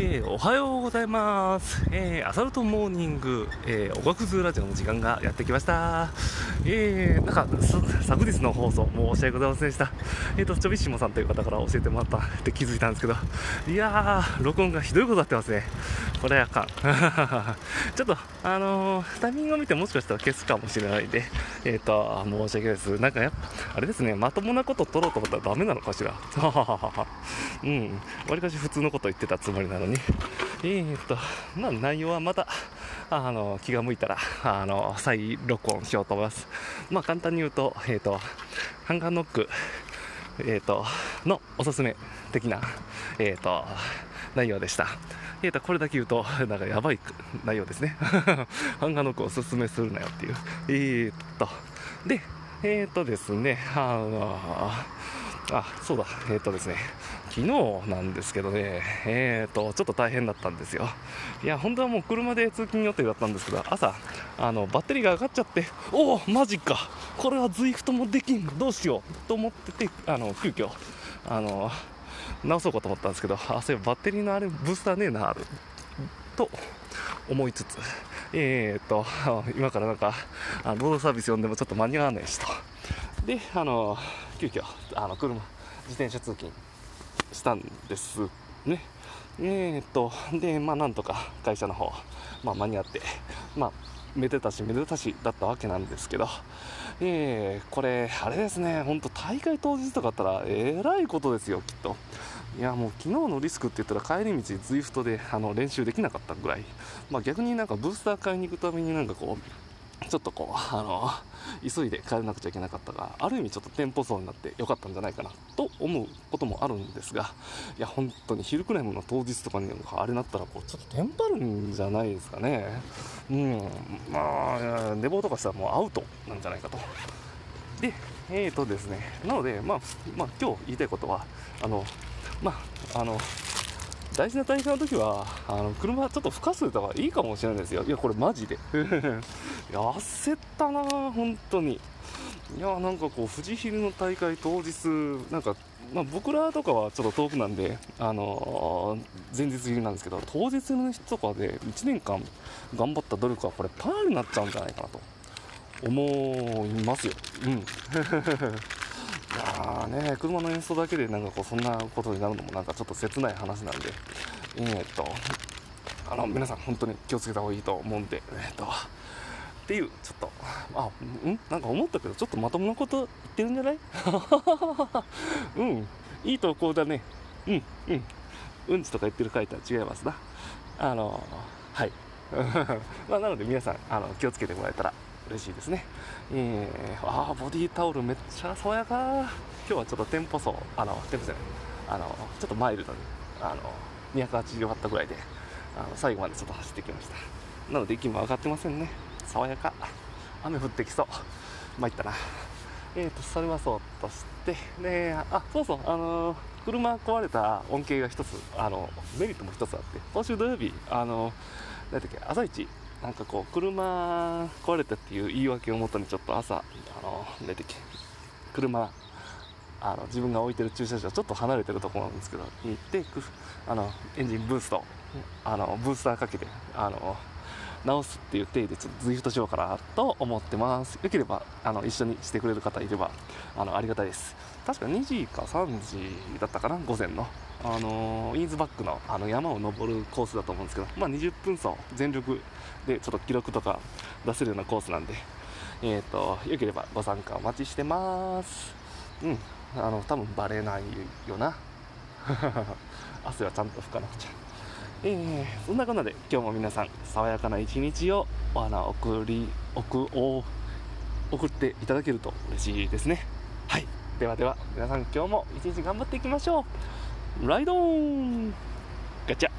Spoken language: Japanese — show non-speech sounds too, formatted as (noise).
えー、おはようございます、えー、アサルトモーニング、えー、おがくずラジオの時間がやってきました、えー、なんか昨日の放送申し訳ございませんでした。えっ、とちょびしもさんという方から教えてもらったって気づいたんですけど。いやー録音がひどいことになってますね。これあか。ん (laughs) ちょっとあのー、タイミングを見てもしかしたら消すかもしれないで。(laughs) えっ、と申し訳ないです。なんかやっぱあれですね。まともなこと取ろうと思ったらダメなのかしら。(laughs) うん。わりかし普通のこと言ってたつもりなのに。えー、っとまあ内容はまたあの気が向いたらあの再録音しようと思います。まあ簡単に言うとえー、とハンガーノックえー、とのおすすめ的な、えー、と内容でした。えー、とこれだけ言うと、(laughs) なんかやばい内容ですね。ハンガーノックをおすすめするなよっていう。えー、と、で、えー、とですね、あのあ、そうだ、えー、とですね、昨日なんですけどね、えー、とちょっと大変だったんですよ。いや、本当はもう車で通勤予定だったんですけど、朝、あのバッテリーが上がっちゃって、おお、マジか、これは ZWIFT もできん、どうしよう？と思ってて、あの急遽あの直そうかと思ったんですけど、(laughs) あそういえばバッテリーのあれ、ブースターねえな、と思いつつ、えー、と (laughs) 今からなんか、あのロードサービス呼んでもちょっと間に合わないしと。で、あの急遽あの車、自転車通勤したんですね。えー、っと、で、まあ、なんとか会社の方、まあ、間に合って、まあ、めでたしめでたしだったわけなんですけど、えー、これ、あれですね、本当、大会当日とかあったら、えらいことですよ、きっと。いやもう昨日のリスクって言ったら帰り道ズイフトであの練習できなかったぐらい、まあ、逆になんかブースター買いに行くためになんかこうちょっとこう (laughs) あの急いで帰らなくちゃいけなかったがある意味ちょっとテンポ層になってよかったんじゃないかなと思うこともあるんですがいや本当にヒルクライムの当日とかにあれなったらこうちょっとテンパるんじゃないですかね。うんまあ寝坊とかしたらもうアウトなんじゃないかと。でえーとですねなのでまあまあ今日言いたいことはあのまああの大事な大会の時はあの車ちょっと吹かせた方がいいかもしれないですよ。いやこれマジで。(laughs) いや焦ったな本当に。いやなんかこう富士ヒルの大会当日なんかまあ、僕らとかはちょっと遠くなんで、あのー、前日入りなんですけど当日の人とかで1年間頑張った努力はこれパーになっちゃうんじゃないかなと思いますよ。うん。(laughs) やね、車の演奏だけでなんかこうそんなことになるのもなんかちょっと切ない話なんで、えー、っとあの皆さん本当に気をつけた方がいいと思うんで、えー、っとっていうちょっとあん？なんか思ったけどちょっとまともなこと言ってるんじゃない？(laughs) うん。いい投稿だね。うんうん。うんちとか言ってる書いては違いますな。あのはい。(laughs) まあなので皆さんあの気をつけてもらえたら嬉しいですね。えー、ああ、ボディタオルめっちゃ爽やか。今日はちょっとテンポ層、あの、テンポじゃない、あの、ちょっとマイルドに、あの、280ワットぐらいで、あの最後までちょっと走ってきました。なので息も上がってませんね。爽やか。雨降ってきそう。参ったな。えーと、それはそうとして、で、あ、そうそう、あの車壊れた恩恵が一つ、あの、メリットも一つあって、今週土曜日、あの、何だっけ、朝一、なんかこう車壊れたっていう言い訳をもとにちょっと朝あの出てき車あの自分が置いてる駐車場ちょっと離れてるところなんですけどに行ってあのエンジンブーストあのブースターかけてあの直すっていう体でちょっとズイフトしようかなと思ってます。よければあの一緒にしてくれる方いればあのありがたいです。確か2時か3時だったかな午前の。あのイーズバックのあの山を登るコースだと思うんですけど、まあ、20分走全力でちょっと記録とか出せるようなコースなんで、えーと、よければご参加お待ちしてます。うん。あの多分バレないよな (laughs) 汗はちゃんと拭かなくちゃ。えー、そんなこんなで今日も皆さん爽やかな一日をお花送り送お送っていただけると嬉しいですね。はい。ではでは皆さん今日も一日頑張っていきましょう。ライドン。ガチャ。